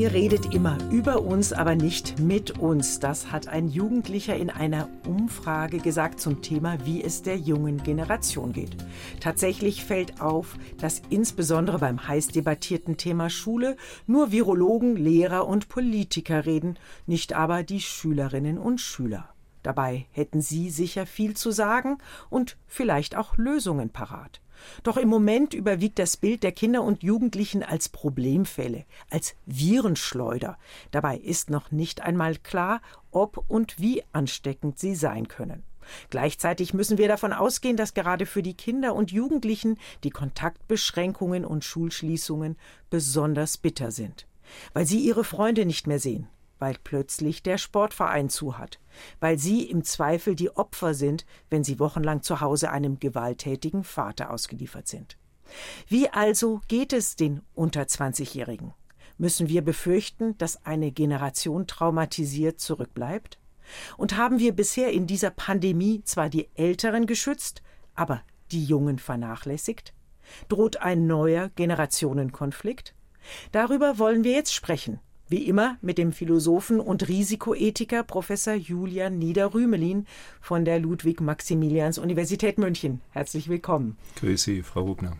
Ihr redet immer über uns, aber nicht mit uns. Das hat ein Jugendlicher in einer Umfrage gesagt zum Thema, wie es der jungen Generation geht. Tatsächlich fällt auf, dass insbesondere beim heiß debattierten Thema Schule nur Virologen, Lehrer und Politiker reden, nicht aber die Schülerinnen und Schüler. Dabei hätten sie sicher viel zu sagen und vielleicht auch Lösungen parat. Doch im Moment überwiegt das Bild der Kinder und Jugendlichen als Problemfälle, als Virenschleuder. Dabei ist noch nicht einmal klar, ob und wie ansteckend sie sein können. Gleichzeitig müssen wir davon ausgehen, dass gerade für die Kinder und Jugendlichen die Kontaktbeschränkungen und Schulschließungen besonders bitter sind, weil sie ihre Freunde nicht mehr sehen, weil plötzlich der Sportverein zu hat, weil sie im Zweifel die Opfer sind, wenn sie wochenlang zu Hause einem gewalttätigen Vater ausgeliefert sind. Wie also geht es den unter 20-Jährigen? Müssen wir befürchten, dass eine Generation traumatisiert zurückbleibt? Und haben wir bisher in dieser Pandemie zwar die Älteren geschützt, aber die Jungen vernachlässigt? Droht ein neuer Generationenkonflikt? Darüber wollen wir jetzt sprechen wie immer mit dem Philosophen und Risikoethiker Professor Julian Niederrümelin von der Ludwig-Maximilians-Universität München. Herzlich willkommen. Grüße Sie, Frau Hubner.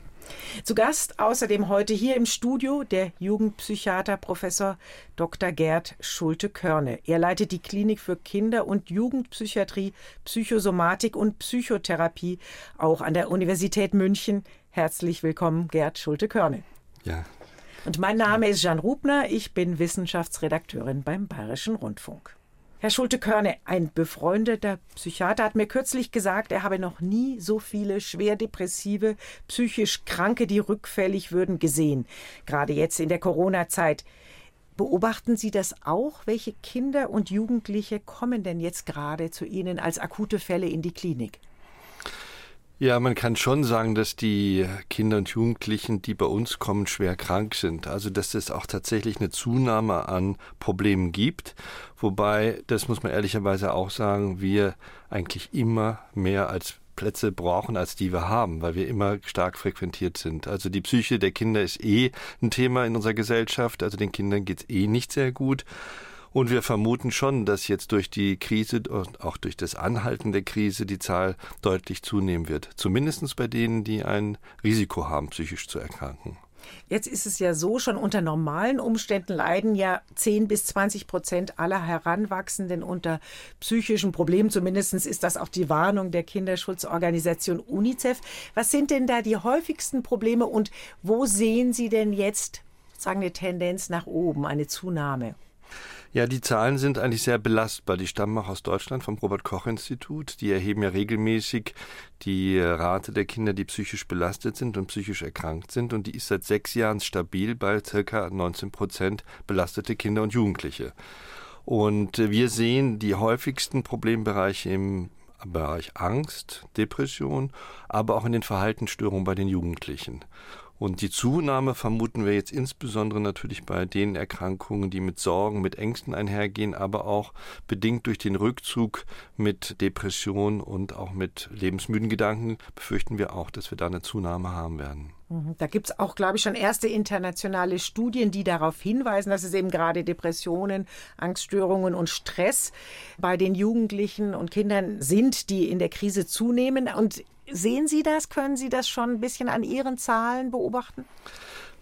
Zu Gast außerdem heute hier im Studio der Jugendpsychiater Professor Dr. Gerd Schulte-Körne. Er leitet die Klinik für Kinder- und Jugendpsychiatrie, Psychosomatik und Psychotherapie auch an der Universität München. Herzlich willkommen, Gerd Schulte-Körne. Ja, und mein Name ist Jan Rubner, ich bin Wissenschaftsredakteurin beim Bayerischen Rundfunk. Herr Schulte-Körne, ein befreundeter Psychiater hat mir kürzlich gesagt, er habe noch nie so viele schwer depressive, psychisch Kranke, die rückfällig würden, gesehen. Gerade jetzt in der Corona-Zeit. Beobachten Sie das auch? Welche Kinder und Jugendliche kommen denn jetzt gerade zu Ihnen als akute Fälle in die Klinik? Ja, man kann schon sagen, dass die Kinder und Jugendlichen, die bei uns kommen, schwer krank sind. Also, dass es auch tatsächlich eine Zunahme an Problemen gibt. Wobei, das muss man ehrlicherweise auch sagen, wir eigentlich immer mehr als Plätze brauchen, als die wir haben, weil wir immer stark frequentiert sind. Also die Psyche der Kinder ist eh ein Thema in unserer Gesellschaft. Also den Kindern geht's eh nicht sehr gut. Und wir vermuten schon, dass jetzt durch die Krise und auch durch das Anhalten der Krise die Zahl deutlich zunehmen wird. Zumindest bei denen, die ein Risiko haben, psychisch zu erkranken. Jetzt ist es ja so, schon unter normalen Umständen leiden ja 10 bis 20 Prozent aller Heranwachsenden unter psychischen Problemen. Zumindest ist das auch die Warnung der Kinderschutzorganisation UNICEF. Was sind denn da die häufigsten Probleme und wo sehen Sie denn jetzt sozusagen eine Tendenz nach oben, eine Zunahme? Ja, die Zahlen sind eigentlich sehr belastbar. Die stammen auch aus Deutschland vom Robert Koch Institut. Die erheben ja regelmäßig die Rate der Kinder, die psychisch belastet sind und psychisch erkrankt sind. Und die ist seit sechs Jahren stabil bei circa 19 Prozent belastete Kinder und Jugendliche. Und wir sehen die häufigsten Problembereiche im Bereich Angst, Depression, aber auch in den Verhaltensstörungen bei den Jugendlichen. Und die Zunahme vermuten wir jetzt insbesondere natürlich bei den Erkrankungen, die mit Sorgen, mit Ängsten einhergehen, aber auch bedingt durch den Rückzug mit Depression und auch mit lebensmüden Gedanken befürchten wir auch, dass wir da eine Zunahme haben werden. Mhm. Da gibt es auch, glaube ich, schon erste internationale Studien, die darauf hinweisen, dass es eben gerade Depressionen, Angststörungen und Stress bei den Jugendlichen und Kindern sind, die in der Krise zunehmen. Und Sehen Sie das? Können Sie das schon ein bisschen an Ihren Zahlen beobachten?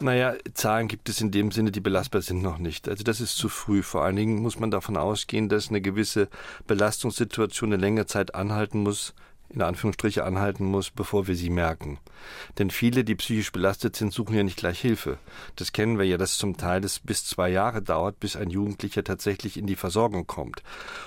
Naja, Zahlen gibt es in dem Sinne, die belastbar sind, noch nicht. Also das ist zu früh. Vor allen Dingen muss man davon ausgehen, dass eine gewisse Belastungssituation eine längere Zeit anhalten muss, in Anführungsstriche anhalten muss, bevor wir sie merken. Denn viele, die psychisch belastet sind, suchen ja nicht gleich Hilfe. Das kennen wir ja, dass zum Teil das bis zwei Jahre dauert, bis ein Jugendlicher tatsächlich in die Versorgung kommt.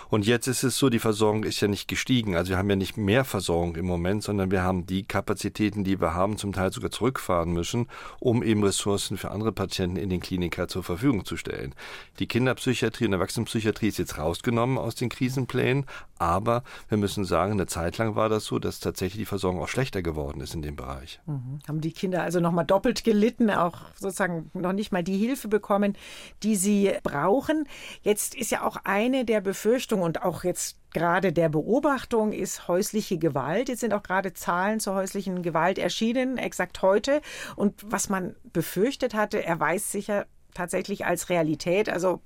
Und jetzt ist es so, die Versorgung ist ja nicht gestiegen. Also wir haben ja nicht mehr Versorgung im Moment, sondern wir haben die Kapazitäten, die wir haben, zum Teil sogar zurückfahren müssen, um eben Ressourcen für andere Patienten in den Klinika zur Verfügung zu stellen. Die Kinderpsychiatrie und Erwachsenenpsychiatrie ist jetzt rausgenommen aus den Krisenplänen, aber wir müssen sagen, eine Zeit lang war das so, dass tatsächlich die Versorgung auch schlechter geworden ist in dem Bereich. Mhm. Haben die Kinder also nochmal doppelt gelitten, auch sozusagen noch nicht mal die Hilfe bekommen, die sie brauchen. Jetzt ist ja auch eine der Befürchtungen und auch jetzt gerade der Beobachtung ist häusliche Gewalt. Jetzt sind auch gerade Zahlen zur häuslichen Gewalt erschienen, exakt heute. Und was man befürchtet hatte, erweist sich ja tatsächlich als Realität. Also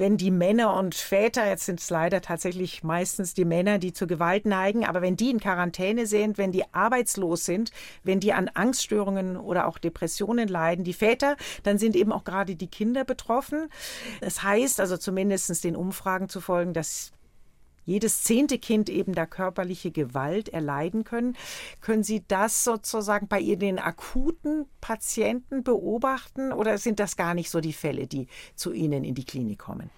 wenn die Männer und Väter, jetzt sind es leider tatsächlich meistens die Männer, die zur Gewalt neigen, aber wenn die in Quarantäne sind, wenn die arbeitslos sind, wenn die an Angststörungen oder auch Depressionen leiden, die Väter, dann sind eben auch gerade die Kinder betroffen. Das heißt also zumindest den Umfragen zu folgen, dass jedes zehnte Kind eben da körperliche Gewalt erleiden können. Können Sie das sozusagen bei den akuten Patienten beobachten oder sind das gar nicht so die Fälle, die zu Ihnen in die Klinik kommen?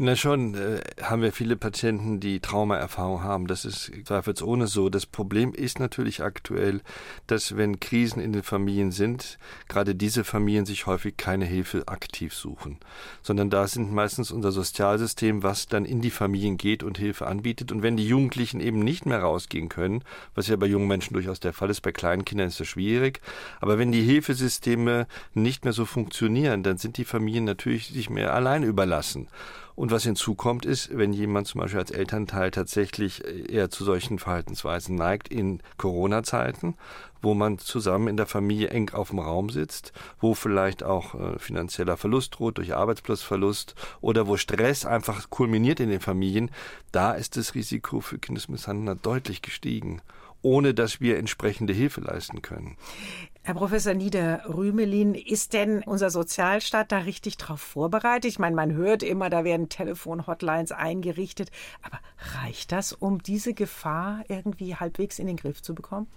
Na schon, äh, haben wir viele Patienten, die Traumaerfahrung haben. Das ist zweifelsohne so. Das Problem ist natürlich aktuell, dass wenn Krisen in den Familien sind, gerade diese Familien sich häufig keine Hilfe aktiv suchen, sondern da sind meistens unser Sozialsystem, was dann in die Familien geht und Hilfe anbietet. Und wenn die Jugendlichen eben nicht mehr rausgehen können, was ja bei jungen Menschen durchaus der Fall ist, bei kleinen Kindern ist das schwierig, aber wenn die Hilfesysteme nicht mehr so funktionieren, dann sind die Familien natürlich sich mehr allein überlassen. Und was hinzukommt ist, wenn jemand zum Beispiel als Elternteil tatsächlich äh, eher zu solchen Verhaltensweisen neigt in Corona-Zeiten, wo man zusammen in der Familie eng auf dem Raum sitzt, wo vielleicht auch äh, finanzieller Verlust droht durch Arbeitsplatzverlust oder wo Stress einfach kulminiert in den Familien, da ist das Risiko für Kindesmisshandler deutlich gestiegen ohne dass wir entsprechende Hilfe leisten können. Herr Professor Nieder-Rümelin, ist denn unser Sozialstaat da richtig darauf vorbereitet? Ich meine, man hört immer, da werden Telefon-Hotlines eingerichtet. Aber reicht das, um diese Gefahr irgendwie halbwegs in den Griff zu bekommen?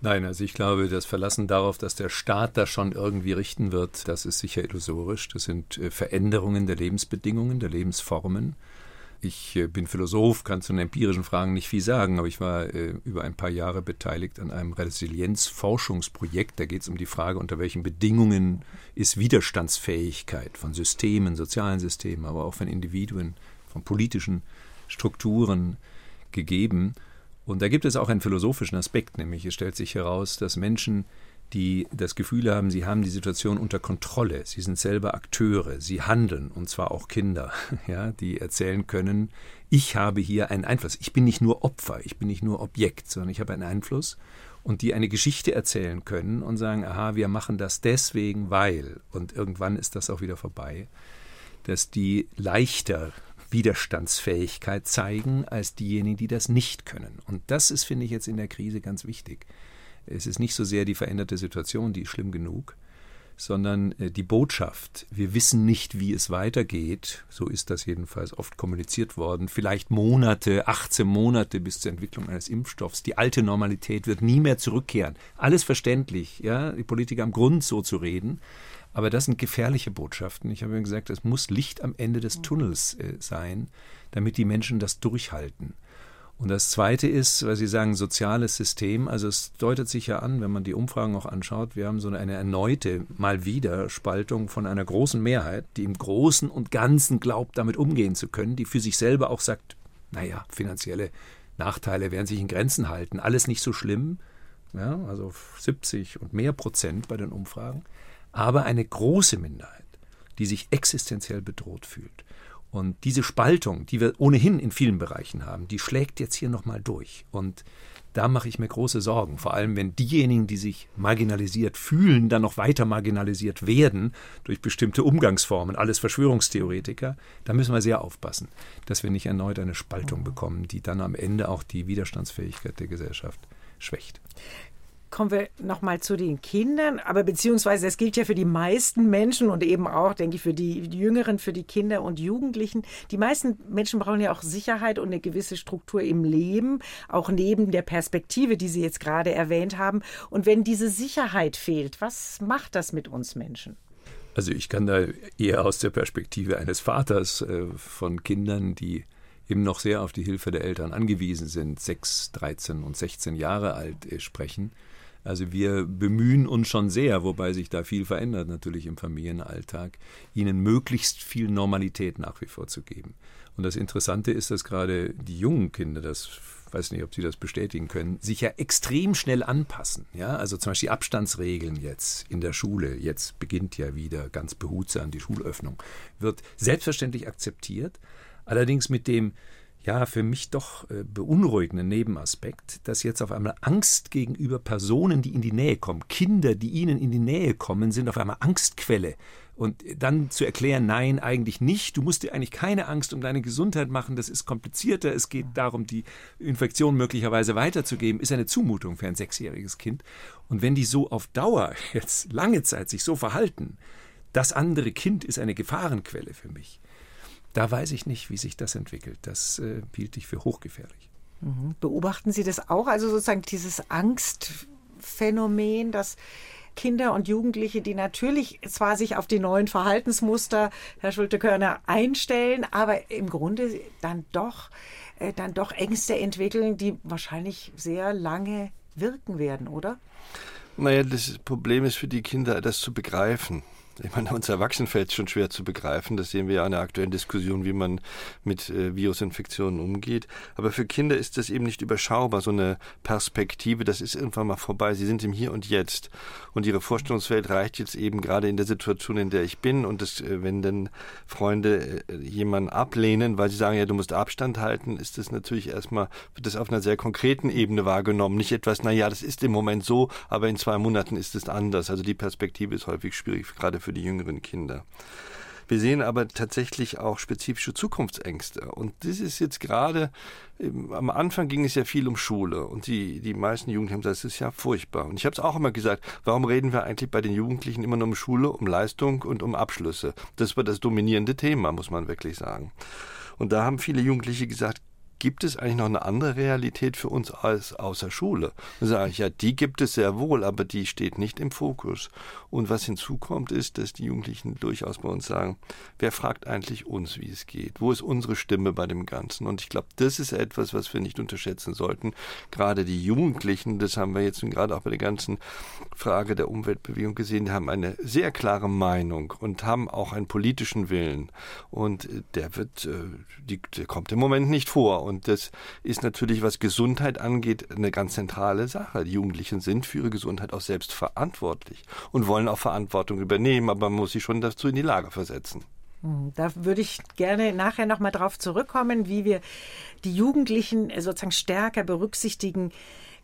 Nein, also ich glaube, das Verlassen darauf, dass der Staat das schon irgendwie richten wird, das ist sicher illusorisch. Das sind äh, Veränderungen der Lebensbedingungen, der Lebensformen. Ich äh, bin Philosoph, kann zu den empirischen Fragen nicht viel sagen, aber ich war äh, über ein paar Jahre beteiligt an einem Resilienzforschungsprojekt. Da geht es um die Frage, unter welchen Bedingungen ist Widerstandsfähigkeit von Systemen, sozialen Systemen, aber auch von Individuen, von politischen Strukturen gegeben. Und da gibt es auch einen philosophischen Aspekt, nämlich es stellt sich heraus, dass Menschen die das Gefühl haben, sie haben die Situation unter Kontrolle, sie sind selber Akteure, sie handeln, und zwar auch Kinder, ja, die erzählen können, ich habe hier einen Einfluss. Ich bin nicht nur Opfer, ich bin nicht nur Objekt, sondern ich habe einen Einfluss und die eine Geschichte erzählen können und sagen, aha, wir machen das deswegen, weil, und irgendwann ist das auch wieder vorbei, dass die leichter Widerstandsfähigkeit zeigen als diejenigen, die das nicht können. Und das ist, finde ich, jetzt in der Krise ganz wichtig. Es ist nicht so sehr die veränderte Situation, die ist schlimm genug, sondern äh, die Botschaft. Wir wissen nicht, wie es weitergeht. So ist das jedenfalls oft kommuniziert worden. Vielleicht Monate, 18 Monate bis zur Entwicklung eines Impfstoffs. Die alte Normalität wird nie mehr zurückkehren. Alles verständlich, ja, die Politiker am Grund so zu reden. Aber das sind gefährliche Botschaften. Ich habe ja gesagt, es muss Licht am Ende des Tunnels äh, sein, damit die Menschen das durchhalten. Und das Zweite ist, weil Sie sagen, soziales System. Also es deutet sich ja an, wenn man die Umfragen auch anschaut, wir haben so eine erneute, mal wieder Spaltung von einer großen Mehrheit, die im Großen und Ganzen glaubt, damit umgehen zu können, die für sich selber auch sagt, naja, finanzielle Nachteile werden sich in Grenzen halten, alles nicht so schlimm. Ja, also 70 und mehr Prozent bei den Umfragen. Aber eine große Minderheit, die sich existenziell bedroht fühlt und diese Spaltung, die wir ohnehin in vielen Bereichen haben, die schlägt jetzt hier nochmal durch. Und da mache ich mir große Sorgen. Vor allem, wenn diejenigen, die sich marginalisiert fühlen, dann noch weiter marginalisiert werden durch bestimmte Umgangsformen, alles Verschwörungstheoretiker, da müssen wir sehr aufpassen, dass wir nicht erneut eine Spaltung bekommen, die dann am Ende auch die Widerstandsfähigkeit der Gesellschaft schwächt kommen wir nochmal zu den Kindern, aber beziehungsweise das gilt ja für die meisten Menschen und eben auch, denke ich, für die, Jüngeren, für die Kinder und Jugendlichen. Die meisten Menschen brauchen ja auch Sicherheit und eine gewisse Struktur im Leben, auch neben der Perspektive, die Sie jetzt gerade erwähnt haben. Und wenn diese Sicherheit fehlt, was macht das mit uns Menschen? Also ich kann da eher aus der Perspektive eines Vaters äh, von Kindern, die eben noch sehr auf die Hilfe der Eltern angewiesen sind, sechs, 13 und 16 Jahre alt äh, sprechen. Also wir bemühen uns schon sehr, wobei sich da viel verändert natürlich im Familienalltag, ihnen möglichst viel Normalität nach wie vor zu geben. Und das Interessante ist, dass gerade die jungen Kinder, das weiß nicht, ob Sie das bestätigen können, sich ja extrem schnell anpassen. Ja, also zum Beispiel Abstandsregeln jetzt in der Schule, jetzt beginnt ja wieder ganz behutsam die Schulöffnung, wird selbstverständlich akzeptiert, allerdings mit dem ja, für mich doch äh, beunruhigenden Nebenaspekt, dass jetzt auf einmal Angst gegenüber Personen, die in die Nähe kommen, Kinder, die ihnen in die Nähe kommen, sind auf einmal Angstquelle. Und dann zu erklären, nein, eigentlich nicht, du musst dir eigentlich keine Angst um deine Gesundheit machen, das ist komplizierter, es geht darum, die Infektion möglicherweise weiterzugeben, ist eine Zumutung für ein sechsjähriges Kind. Und wenn die so auf Dauer jetzt lange Zeit sich so verhalten, das andere Kind ist eine Gefahrenquelle für mich da weiß ich nicht, wie sich das entwickelt. Das äh, hielt ich für hochgefährlich. Mhm. Beobachten Sie das auch? Also sozusagen dieses Angstphänomen, dass Kinder und Jugendliche, die natürlich zwar sich auf die neuen Verhaltensmuster, Herr Schulte-Körner, einstellen, aber im Grunde dann doch, äh, dann doch Ängste entwickeln, die wahrscheinlich sehr lange wirken werden, oder? Naja, das Problem ist für die Kinder, das zu begreifen. Ich meine, uns Erwachsenen fällt es schon schwer zu begreifen. Das sehen wir ja in der aktuellen Diskussion, wie man mit äh, Virusinfektionen umgeht. Aber für Kinder ist das eben nicht überschaubar, so eine Perspektive. Das ist irgendwann mal vorbei. Sie sind im Hier und Jetzt. Und ihre Vorstellungswelt reicht jetzt eben gerade in der Situation, in der ich bin. Und das, äh, wenn dann Freunde äh, jemanden ablehnen, weil sie sagen, ja, du musst Abstand halten, ist das natürlich erstmal, wird das auf einer sehr konkreten Ebene wahrgenommen. Nicht etwas, na ja, das ist im Moment so, aber in zwei Monaten ist es anders. Also die Perspektive ist häufig schwierig, gerade für für die jüngeren Kinder. Wir sehen aber tatsächlich auch spezifische Zukunftsängste. Und das ist jetzt gerade, am Anfang ging es ja viel um Schule. Und die, die meisten Jugendlichen haben gesagt, das ist ja furchtbar. Und ich habe es auch immer gesagt, warum reden wir eigentlich bei den Jugendlichen immer nur um Schule, um Leistung und um Abschlüsse? Das war das dominierende Thema, muss man wirklich sagen. Und da haben viele Jugendliche gesagt, gibt es eigentlich noch eine andere Realität für uns als außer Schule? Dann sage ich, ja, die gibt es sehr wohl, aber die steht nicht im Fokus. Und was hinzukommt, ist, dass die Jugendlichen durchaus bei uns sagen, wer fragt eigentlich uns, wie es geht? Wo ist unsere Stimme bei dem Ganzen? Und ich glaube, das ist etwas, was wir nicht unterschätzen sollten. Gerade die Jugendlichen, das haben wir jetzt gerade auch bei der ganzen Frage der Umweltbewegung gesehen, die haben eine sehr klare Meinung und haben auch einen politischen Willen. Und der wird, äh, die, der kommt im Moment nicht vor. Und das ist natürlich, was Gesundheit angeht, eine ganz zentrale Sache. Die Jugendlichen sind für ihre Gesundheit auch selbst verantwortlich und wollen auch Verantwortung übernehmen, aber man muss sie schon dazu in die Lage versetzen. Hm, da würde ich gerne nachher nochmal drauf zurückkommen, wie wir die Jugendlichen sozusagen stärker berücksichtigen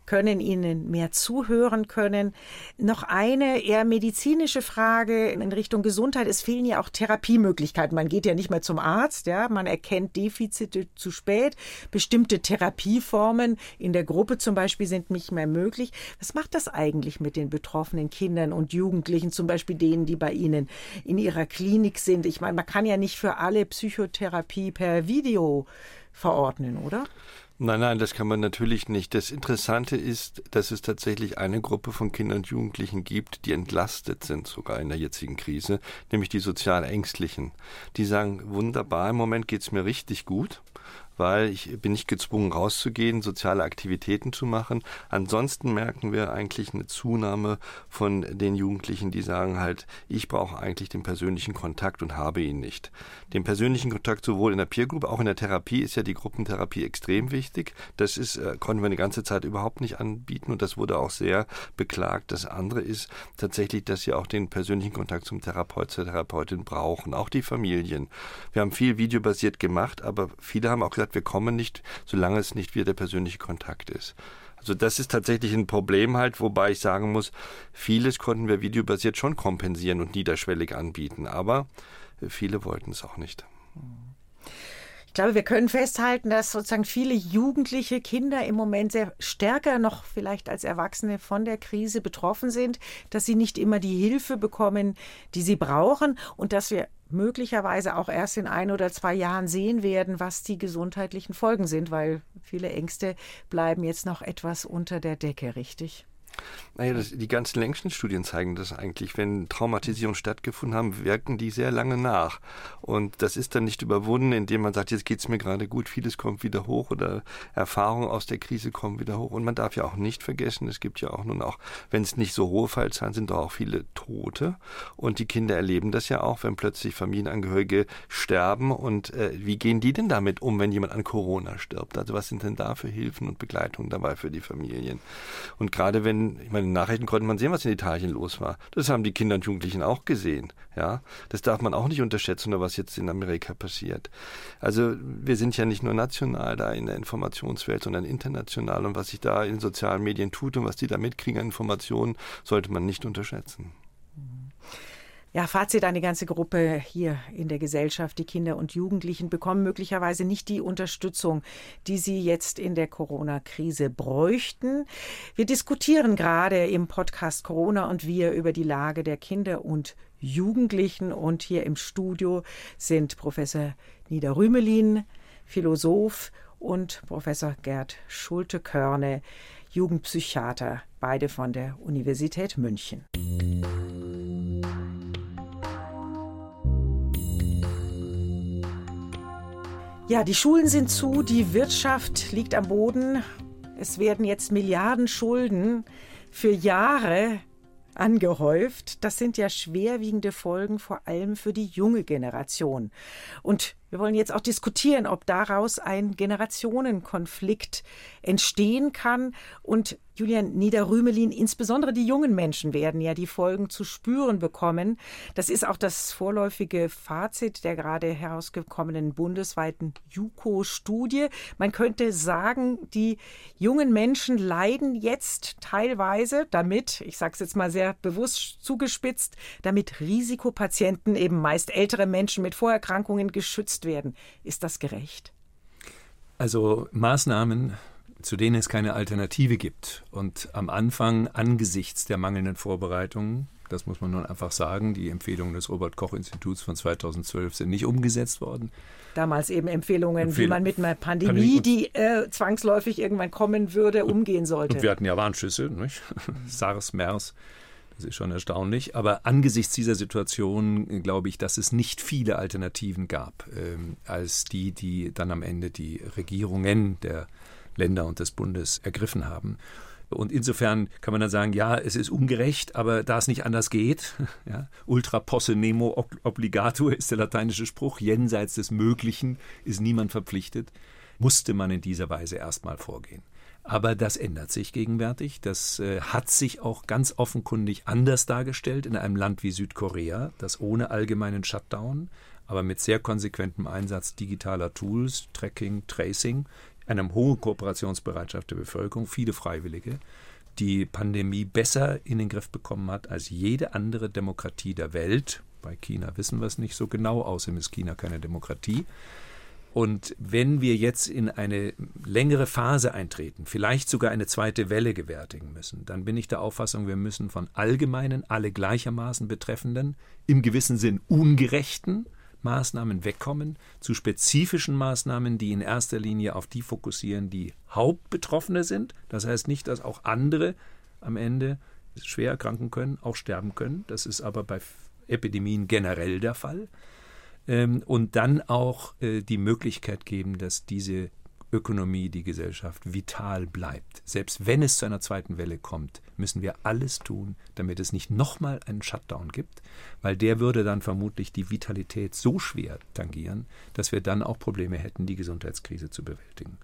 können ihnen mehr zuhören können. Noch eine eher medizinische Frage in Richtung Gesundheit. Es fehlen ja auch Therapiemöglichkeiten. Man geht ja nicht mehr zum Arzt, ja. Man erkennt Defizite zu spät. Bestimmte Therapieformen in der Gruppe zum Beispiel sind nicht mehr möglich. Was macht das eigentlich mit den betroffenen Kindern und Jugendlichen, zum Beispiel denen, die bei Ihnen in Ihrer Klinik sind? Ich meine, man kann ja nicht für alle Psychotherapie per Video verordnen, oder? Nein, nein, das kann man natürlich nicht. Das Interessante ist, dass es tatsächlich eine Gruppe von Kindern und Jugendlichen gibt, die entlastet sind sogar in der jetzigen Krise, nämlich die sozial Ängstlichen. Die sagen, wunderbar, im Moment geht's mir richtig gut weil ich bin nicht gezwungen rauszugehen, soziale Aktivitäten zu machen. Ansonsten merken wir eigentlich eine Zunahme von den Jugendlichen, die sagen halt, ich brauche eigentlich den persönlichen Kontakt und habe ihn nicht. Den persönlichen Kontakt sowohl in der Peer Group, auch in der Therapie ist ja die Gruppentherapie extrem wichtig. Das ist, äh, konnten wir eine ganze Zeit überhaupt nicht anbieten und das wurde auch sehr beklagt. Das andere ist tatsächlich, dass sie auch den persönlichen Kontakt zum Therapeut, zur Therapeutin brauchen, auch die Familien. Wir haben viel videobasiert gemacht, aber viele haben auch gesagt, gesagt, wir kommen nicht, solange es nicht wieder der persönliche Kontakt ist. Also das ist tatsächlich ein Problem halt, wobei ich sagen muss, vieles konnten wir videobasiert schon kompensieren und niederschwellig anbieten, aber viele wollten es auch nicht. Ich glaube, wir können festhalten, dass sozusagen viele jugendliche Kinder im Moment sehr stärker noch vielleicht als Erwachsene von der Krise betroffen sind, dass sie nicht immer die Hilfe bekommen, die sie brauchen und dass wir möglicherweise auch erst in ein oder zwei Jahren sehen werden, was die gesundheitlichen Folgen sind, weil viele Ängste bleiben jetzt noch etwas unter der Decke, richtig? Naja, das, die ganzen längsten Studien zeigen das eigentlich. Wenn Traumatisierungen stattgefunden haben, wirken die sehr lange nach. Und das ist dann nicht überwunden, indem man sagt, jetzt geht's mir gerade gut, vieles kommt wieder hoch oder Erfahrungen aus der Krise kommen wieder hoch. Und man darf ja auch nicht vergessen, es gibt ja auch nun auch, wenn es nicht so hohe Fallzahlen sind, doch auch viele Tote. Und die Kinder erleben das ja auch, wenn plötzlich Familienangehörige sterben. Und äh, wie gehen die denn damit um, wenn jemand an Corona stirbt? Also was sind denn da für Hilfen und Begleitungen dabei für die Familien? Und gerade wenn, ich meine, den Nachrichten konnte man sehen, was in Italien los war. Das haben die Kinder und Jugendlichen auch gesehen. Ja, das darf man auch nicht unterschätzen, was jetzt in Amerika passiert. Also wir sind ja nicht nur national da in der Informationswelt, sondern international. Und was sich da in sozialen Medien tut und was die da mitkriegen an Informationen, sollte man nicht unterschätzen. Ja, Fazit, eine ganze Gruppe hier in der Gesellschaft, die Kinder und Jugendlichen bekommen möglicherweise nicht die Unterstützung, die sie jetzt in der Corona-Krise bräuchten. Wir diskutieren gerade im Podcast Corona und wir über die Lage der Kinder und Jugendlichen und hier im Studio sind Professor Nida Rümelin, Philosoph und Professor Gerd Schulte-Körne, Jugendpsychiater, beide von der Universität München. Ja, die Schulen sind zu, die Wirtschaft liegt am Boden. Es werden jetzt Milliarden Schulden für Jahre angehäuft. Das sind ja schwerwiegende Folgen, vor allem für die junge Generation. Und wir wollen jetzt auch diskutieren, ob daraus ein Generationenkonflikt entstehen kann. Und Julian Niederrümelin, insbesondere die jungen Menschen werden ja die Folgen zu spüren bekommen. Das ist auch das vorläufige Fazit der gerade herausgekommenen bundesweiten JUKO-Studie. Man könnte sagen, die jungen Menschen leiden jetzt teilweise damit, ich sage es jetzt mal sehr bewusst zugespitzt, damit Risikopatienten, eben meist ältere Menschen mit Vorerkrankungen geschützt werden. Ist das gerecht? Also Maßnahmen zu denen es keine Alternative gibt. Und am Anfang, angesichts der mangelnden Vorbereitungen, das muss man nun einfach sagen, die Empfehlungen des Robert-Koch-Instituts von 2012 sind nicht umgesetzt worden. Damals eben Empfehlungen, Empfehl wie man mit einer Pandemie, Pandemie die äh, zwangsläufig irgendwann kommen würde, umgehen sollte. Und wir hatten ja Warnschüsse, nicht? SARS, MERS. Das ist schon erstaunlich. Aber angesichts dieser Situation glaube ich, dass es nicht viele Alternativen gab, ähm, als die, die dann am Ende die Regierungen der Länder und des Bundes ergriffen haben. Und insofern kann man dann sagen, ja, es ist ungerecht, aber da es nicht anders geht, ja, ultra posse nemo obligator ist der lateinische Spruch, jenseits des Möglichen ist niemand verpflichtet, musste man in dieser Weise erstmal vorgehen. Aber das ändert sich gegenwärtig. Das äh, hat sich auch ganz offenkundig anders dargestellt in einem Land wie Südkorea, das ohne allgemeinen Shutdown, aber mit sehr konsequentem Einsatz digitaler Tools, Tracking, Tracing, einer hohen Kooperationsbereitschaft der Bevölkerung, viele Freiwillige, die Pandemie besser in den Griff bekommen hat als jede andere Demokratie der Welt. Bei China wissen wir es nicht so genau, außerdem ist China keine Demokratie. Und wenn wir jetzt in eine längere Phase eintreten, vielleicht sogar eine zweite Welle gewärtigen müssen, dann bin ich der Auffassung, wir müssen von allgemeinen, alle gleichermaßen betreffenden, im gewissen Sinn ungerechten Maßnahmen wegkommen zu spezifischen Maßnahmen, die in erster Linie auf die fokussieren, die Hauptbetroffene sind. Das heißt nicht, dass auch andere am Ende schwer erkranken können, auch sterben können. Das ist aber bei Epidemien generell der Fall. Ähm, und dann auch äh, die Möglichkeit geben, dass diese Ökonomie, die Gesellschaft vital bleibt. Selbst wenn es zu einer zweiten Welle kommt, müssen wir alles tun, damit es nicht nochmal einen Shutdown gibt, weil der würde dann vermutlich die Vitalität so schwer tangieren, dass wir dann auch Probleme hätten, die Gesundheitskrise zu bewältigen.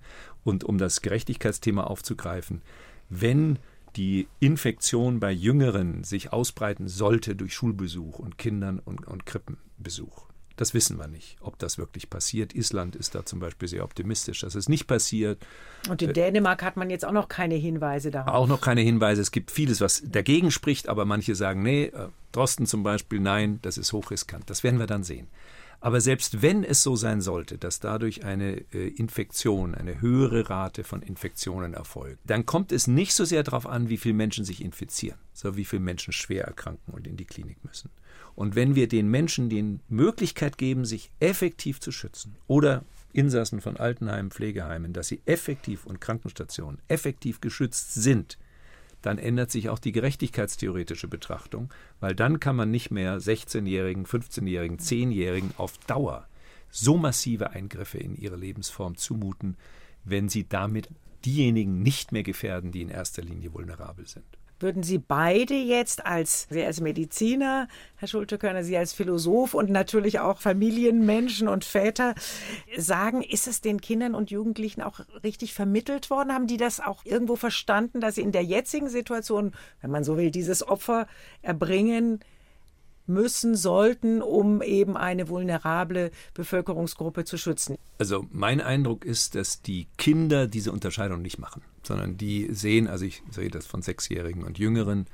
Und um das Gerechtigkeitsthema aufzugreifen, wenn die Infektion bei Jüngeren sich ausbreiten sollte durch Schulbesuch und Kindern und, und Krippenbesuch, das wissen wir nicht, ob das wirklich passiert. Island ist da zum Beispiel sehr optimistisch, dass es nicht passiert. Und in Dänemark hat man jetzt auch noch keine Hinweise darauf. Auch noch keine Hinweise. Es gibt vieles, was dagegen spricht, aber manche sagen, nee, äh, Drosten zum Beispiel, nein, das ist hochriskant. Das werden wir dann sehen. Aber selbst wenn es so sein sollte, dass dadurch eine äh, Infektion, eine höhere Rate von Infektionen erfolgt, dann kommt es nicht so sehr darauf an, wie viele Menschen sich infizieren, sondern wie viele Menschen schwer erkranken und in die Klinik müssen. Und wenn wir den Menschen die Möglichkeit geben, sich effektiv zu schützen oder Insassen von Altenheimen, Pflegeheimen, dass sie effektiv und Krankenstationen effektiv geschützt sind, dann ändert sich auch die gerechtigkeitstheoretische Betrachtung, weil dann kann man nicht mehr 16-Jährigen, 15-Jährigen, 10-Jährigen auf Dauer so massive Eingriffe in ihre Lebensform zumuten, wenn sie damit diejenigen nicht mehr gefährden, die in erster Linie vulnerabel sind. Würden Sie beide jetzt als, Sie als Mediziner, Herr Schulte-Körner, Sie als Philosoph und natürlich auch Familienmenschen und Väter sagen, ist es den Kindern und Jugendlichen auch richtig vermittelt worden? Haben die das auch irgendwo verstanden, dass sie in der jetzigen Situation, wenn man so will, dieses Opfer erbringen, müssen, sollten, um eben eine vulnerable Bevölkerungsgruppe zu schützen. Also mein Eindruck ist, dass die Kinder diese Unterscheidung nicht machen, sondern die sehen, also ich sehe das von Sechsjährigen und Jüngeren,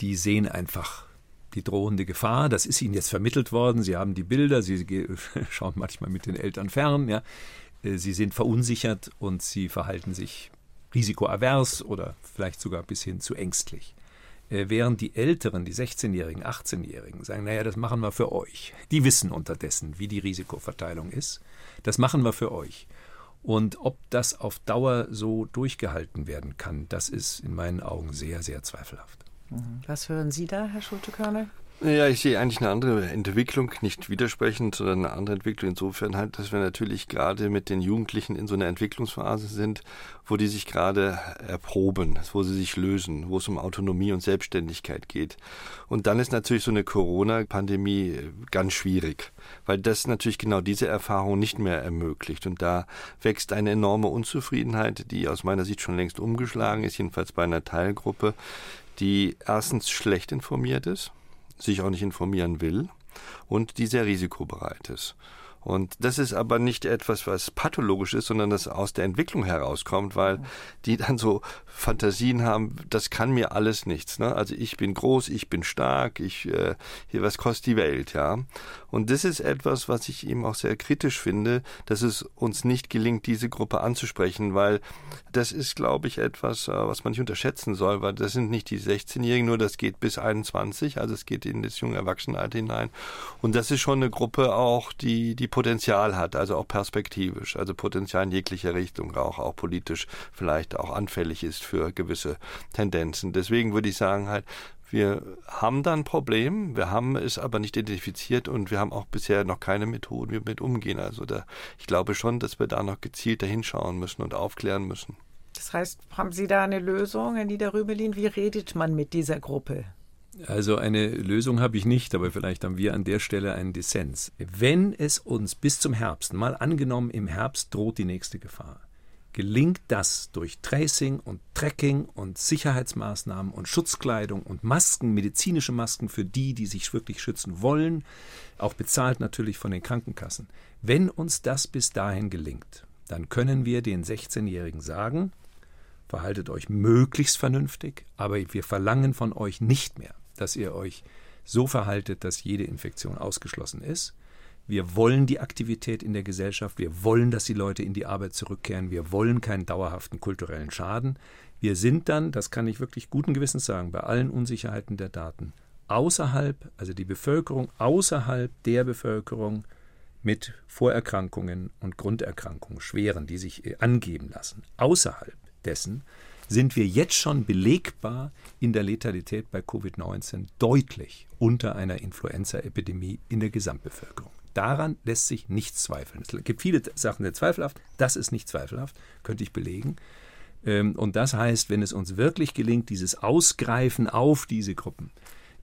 die sehen einfach die drohende Gefahr. Das ist ihnen jetzt vermittelt worden. Sie haben die Bilder, sie schauen manchmal mit den Eltern fern, ja. Äh, sie sind verunsichert und sie verhalten sich risikoavers oder vielleicht sogar bis hin zu ängstlich. Äh, während die Älteren, die 16-Jährigen, 18-Jährigen sagen, naja, das machen wir für euch. Die wissen unterdessen, wie die Risikoverteilung ist. Das machen wir für euch. Und ob das auf Dauer so durchgehalten werden kann, das ist in meinen Augen sehr, sehr zweifelhaft. Mhm. Was hören Sie da, Herr Schulte-Körner? Ja, ich sehe eigentlich eine andere Entwicklung, nicht widersprechend, sondern eine andere Entwicklung insofern halt, dass wir natürlich gerade mit den Jugendlichen in so einer Entwicklungsphase sind, wo die sich gerade erproben, wo sie sich lösen, wo es um Autonomie und Selbstständigkeit geht. Und dann ist natürlich so eine Corona-Pandemie ganz schwierig, weil das natürlich genau diese Erfahrung nicht mehr ermöglicht. Und da wächst eine enorme Unzufriedenheit, die aus meiner Sicht schon längst umgeschlagen ist, jedenfalls bei einer Teilgruppe, die erstens schlecht informiert ist sich auch nicht informieren will und die sehr risikobereit ist. Und das ist aber nicht etwas, was pathologisch ist, sondern das aus der Entwicklung herauskommt, weil die dann so Fantasien haben, das kann mir alles nichts. Ne? Also ich bin groß, ich bin stark, ich äh, was kostet die Welt, ja. Und das ist etwas, was ich eben auch sehr kritisch finde, dass es uns nicht gelingt, diese Gruppe anzusprechen, weil das ist, glaube ich, etwas, äh, was man nicht unterschätzen soll, weil das sind nicht die 16-Jährigen, nur das geht bis 21, also es geht in das junge Erwachsenenalter hinein. Und das ist schon eine Gruppe auch, die, die Potenzial hat, also auch perspektivisch, also Potenzial in jeglicher Richtung, auch, auch politisch vielleicht auch anfällig ist für gewisse Tendenzen. Deswegen würde ich sagen halt, wir haben da ein Problem, wir haben es aber nicht identifiziert und wir haben auch bisher noch keine Methoden, wie wir mit umgehen. Also da, ich glaube schon, dass wir da noch gezielter hinschauen müssen und aufklären müssen. Das heißt, haben Sie da eine Lösung, Herr Niederrümelin? Wie redet man mit dieser Gruppe? Also eine Lösung habe ich nicht, aber vielleicht haben wir an der Stelle einen Dissens. Wenn es uns bis zum Herbst, mal angenommen, im Herbst droht die nächste Gefahr, gelingt das durch Tracing und Tracking und Sicherheitsmaßnahmen und Schutzkleidung und Masken, medizinische Masken für die, die sich wirklich schützen wollen, auch bezahlt natürlich von den Krankenkassen. Wenn uns das bis dahin gelingt, dann können wir den 16-Jährigen sagen, verhaltet euch möglichst vernünftig, aber wir verlangen von euch nicht mehr, dass ihr euch so verhaltet, dass jede Infektion ausgeschlossen ist. Wir wollen die Aktivität in der Gesellschaft, wir wollen, dass die Leute in die Arbeit zurückkehren, wir wollen keinen dauerhaften kulturellen Schaden. Wir sind dann, das kann ich wirklich guten Gewissens sagen, bei allen Unsicherheiten der Daten, außerhalb, also die Bevölkerung außerhalb der Bevölkerung mit Vorerkrankungen und Grunderkrankungen, schweren, die sich äh, angeben lassen, außerhalb dessen sind wir jetzt schon belegbar in der Letalität bei Covid-19 deutlich unter einer Influenza-Epidemie in der Gesamtbevölkerung. Daran lässt sich nichts zweifeln. Es gibt viele Sachen sind zweifelhaft. Das ist nicht zweifelhaft, könnte ich belegen. Ähm, und das heißt, wenn es uns wirklich gelingt, dieses Ausgreifen auf diese Gruppen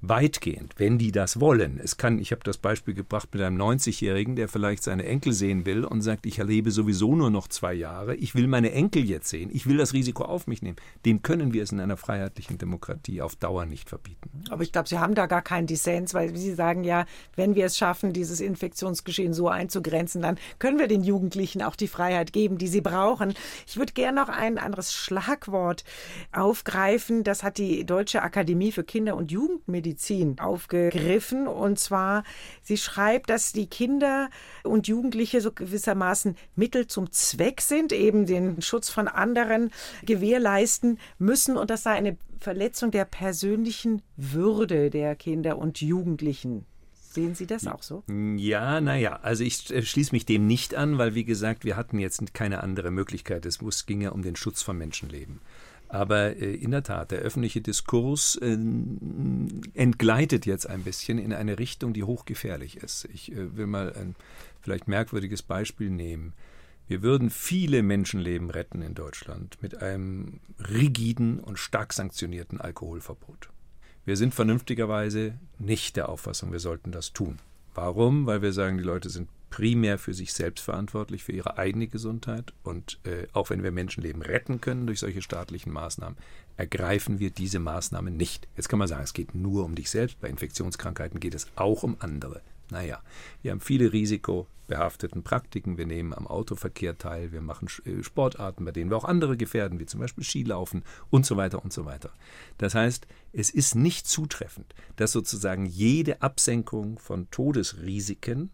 weitgehend, wenn die das wollen. Es kann, ich habe das Beispiel gebracht mit einem 90-Jährigen, der vielleicht seine Enkel sehen will und sagt, ich erlebe sowieso nur noch zwei Jahre, ich will meine Enkel jetzt sehen, ich will das Risiko auf mich nehmen. Dem können wir es in einer freiheitlichen Demokratie auf Dauer nicht verbieten. Aber ich glaube, Sie haben da gar keinen Dissens, weil Sie sagen ja, wenn wir es schaffen, dieses Infektionsgeschehen so einzugrenzen, dann können wir den Jugendlichen auch die Freiheit geben, die sie brauchen. Ich würde gerne noch ein anderes Schlagwort aufgreifen. Das hat die Deutsche Akademie für Kinder- und Jugendmedizin Medizin aufgegriffen. Und zwar, sie schreibt, dass die Kinder und Jugendliche so gewissermaßen Mittel zum Zweck sind, eben den Schutz von anderen gewährleisten müssen. Und das sei eine Verletzung der persönlichen Würde der Kinder und Jugendlichen. Sehen Sie das auch so? Ja, naja, also ich äh, schließe mich dem nicht an, weil wie gesagt, wir hatten jetzt keine andere Möglichkeit. Es ging ja um den Schutz von Menschenleben. Aber äh, in der Tat, der öffentliche Diskurs äh, entgleitet jetzt ein bisschen in eine Richtung, die hochgefährlich ist. Ich äh, will mal ein vielleicht merkwürdiges Beispiel nehmen. Wir würden viele Menschenleben retten in Deutschland mit einem rigiden und stark sanktionierten Alkoholverbot. Wir sind vernünftigerweise nicht der Auffassung, wir sollten das tun. Warum? Weil wir sagen, die Leute sind primär für sich selbst verantwortlich, für ihre eigene Gesundheit. Und äh, auch wenn wir Menschenleben retten können durch solche staatlichen Maßnahmen, ergreifen wir diese Maßnahmen nicht. Jetzt kann man sagen, es geht nur um dich selbst. Bei Infektionskrankheiten geht es auch um andere. Naja, wir haben viele risikobehafteten Praktiken. Wir nehmen am Autoverkehr teil. Wir machen äh, Sportarten, bei denen wir auch andere gefährden, wie zum Beispiel Skilaufen und so weiter und so weiter. Das heißt, es ist nicht zutreffend, dass sozusagen jede Absenkung von Todesrisiken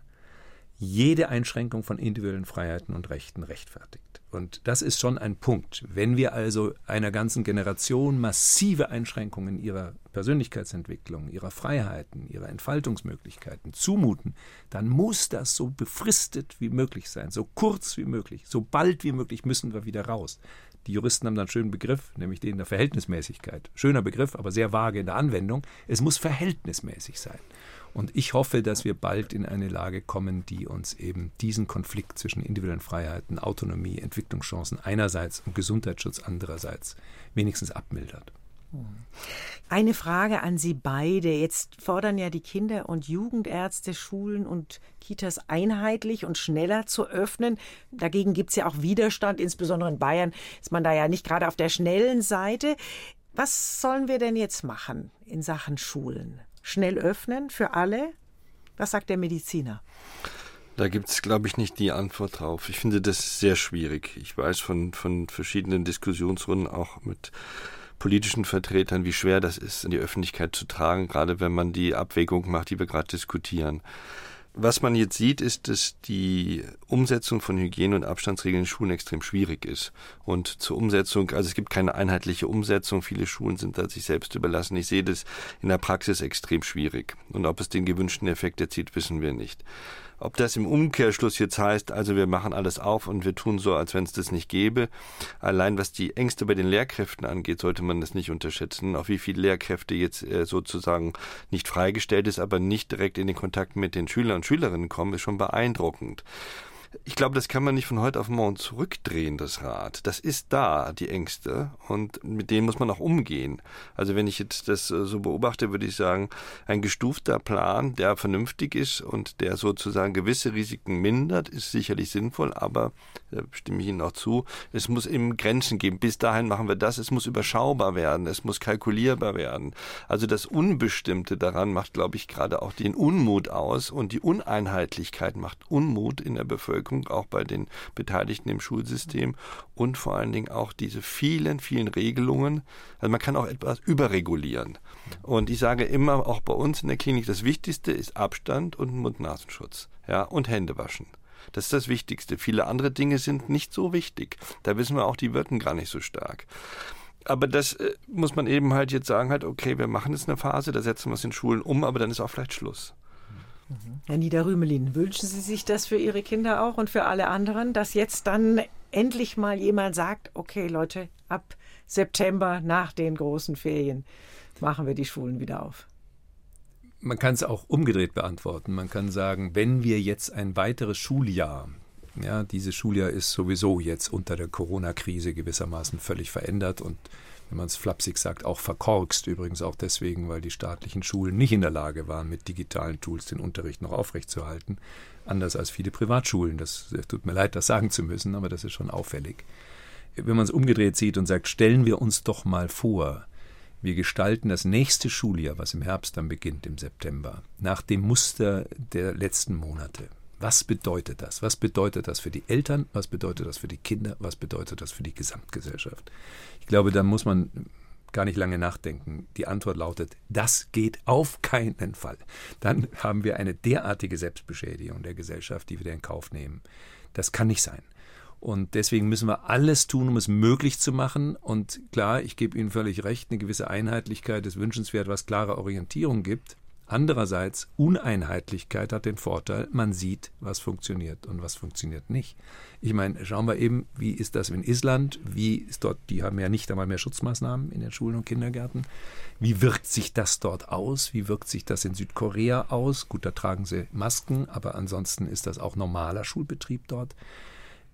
jede Einschränkung von individuellen Freiheiten und Rechten rechtfertigt. Und das ist schon ein Punkt. Wenn wir also einer ganzen Generation massive Einschränkungen ihrer Persönlichkeitsentwicklung, ihrer Freiheiten, ihrer Entfaltungsmöglichkeiten zumuten, dann muss das so befristet wie möglich sein, so kurz wie möglich, so bald wie möglich müssen wir wieder raus. Die Juristen haben da einen schönen Begriff, nämlich den der Verhältnismäßigkeit. Schöner Begriff, aber sehr vage in der Anwendung. Es muss verhältnismäßig sein. Und ich hoffe, dass wir bald in eine Lage kommen, die uns eben diesen Konflikt zwischen individuellen Freiheiten, Autonomie, Entwicklungschancen einerseits und Gesundheitsschutz andererseits wenigstens abmildert. Eine Frage an Sie beide. Jetzt fordern ja die Kinder- und Jugendärzte, Schulen und Kitas einheitlich und schneller zu öffnen. Dagegen gibt es ja auch Widerstand, insbesondere in Bayern ist man da ja nicht gerade auf der schnellen Seite. Was sollen wir denn jetzt machen in Sachen Schulen? Schnell öffnen für alle? Was sagt der Mediziner? Da gibt es, glaube ich, nicht die Antwort drauf. Ich finde das sehr schwierig. Ich weiß von, von verschiedenen Diskussionsrunden auch mit politischen Vertretern, wie schwer das ist, in die Öffentlichkeit zu tragen, gerade wenn man die Abwägung macht, die wir gerade diskutieren. Was man jetzt sieht, ist, dass die Umsetzung von Hygiene- und Abstandsregeln in Schulen extrem schwierig ist. Und zur Umsetzung, also es gibt keine einheitliche Umsetzung. Viele Schulen sind da sich selbst überlassen. Ich sehe das in der Praxis extrem schwierig. Und ob es den gewünschten Effekt erzielt, wissen wir nicht. Ob das im Umkehrschluss jetzt heißt, also wir machen alles auf und wir tun so, als wenn es das nicht gäbe. Allein was die Ängste bei den Lehrkräften angeht, sollte man das nicht unterschätzen. Auch wie viele Lehrkräfte jetzt äh, sozusagen nicht freigestellt ist, aber nicht direkt in den Kontakt mit den Schülern und Schülerinnen kommen, ist schon beeindruckend ich glaube, das kann man nicht von heute auf morgen zurückdrehen, das Rad. Das ist da, die Ängste, und mit denen muss man auch umgehen. Also wenn ich jetzt das äh, so beobachte, würde ich sagen, ein gestufter Plan, der vernünftig ist und der sozusagen gewisse Risiken mindert, ist sicherlich sinnvoll, aber da stimme ich Ihnen auch zu, es muss eben Grenzen geben. Bis dahin machen wir das, es muss überschaubar werden, es muss kalkulierbar werden. Also das Unbestimmte daran macht, glaube ich, gerade auch den Unmut aus und die Uneinheitlichkeit macht Unmut in der Bevölkerung Bevölkerung, auch bei den Beteiligten im Schulsystem und vor allen Dingen auch diese vielen, vielen Regelungen. Also man kann auch etwas überregulieren. Und ich sage immer, auch bei uns in der Klinik, das Wichtigste ist Abstand und Mund-Nasenschutz. Ja, und Hände waschen. Das ist das Wichtigste. Viele andere Dinge sind nicht so wichtig. Da wissen wir auch, die wirken gar nicht so stark. Aber das äh, muss man eben halt jetzt sagen, halt, okay, wir machen jetzt eine Phase, da setzen wir es in Schulen um, aber dann ist auch vielleicht Schluss. Herr Niederrümelin, wünschen Sie sich das für Ihre Kinder auch und für alle anderen, dass jetzt dann endlich mal jemand sagt, okay Leute, ab September nach den großen Ferien machen wir die Schulen wieder auf? Man kann es auch umgedreht beantworten. Man kann sagen, wenn wir jetzt ein weiteres Schuljahr ja, dieses Schuljahr ist sowieso jetzt unter der Corona-Krise gewissermaßen völlig verändert und wenn man es flapsig sagt, auch verkorkst. Übrigens auch deswegen, weil die staatlichen Schulen nicht in der Lage waren, mit digitalen Tools den Unterricht noch aufrechtzuerhalten. Anders als viele Privatschulen. Das tut mir leid, das sagen zu müssen, aber das ist schon auffällig. Wenn man es umgedreht sieht und sagt, stellen wir uns doch mal vor, wir gestalten das nächste Schuljahr, was im Herbst dann beginnt, im September, nach dem Muster der letzten Monate. Was bedeutet das? Was bedeutet das für die Eltern? Was bedeutet das für die Kinder? Was bedeutet das für die Gesamtgesellschaft? Ich glaube, da muss man gar nicht lange nachdenken. Die Antwort lautet, das geht auf keinen Fall. Dann haben wir eine derartige Selbstbeschädigung der Gesellschaft, die wir in Kauf nehmen. Das kann nicht sein. Und deswegen müssen wir alles tun, um es möglich zu machen. Und klar, ich gebe Ihnen völlig recht, eine gewisse Einheitlichkeit ist wünschenswert, was klare Orientierung gibt. Andererseits, Uneinheitlichkeit hat den Vorteil, man sieht, was funktioniert und was funktioniert nicht. Ich meine, schauen wir eben, wie ist das in Island? Wie ist dort, die haben ja nicht einmal mehr Schutzmaßnahmen in den Schulen und Kindergärten. Wie wirkt sich das dort aus? Wie wirkt sich das in Südkorea aus? Gut, da tragen sie Masken, aber ansonsten ist das auch normaler Schulbetrieb dort.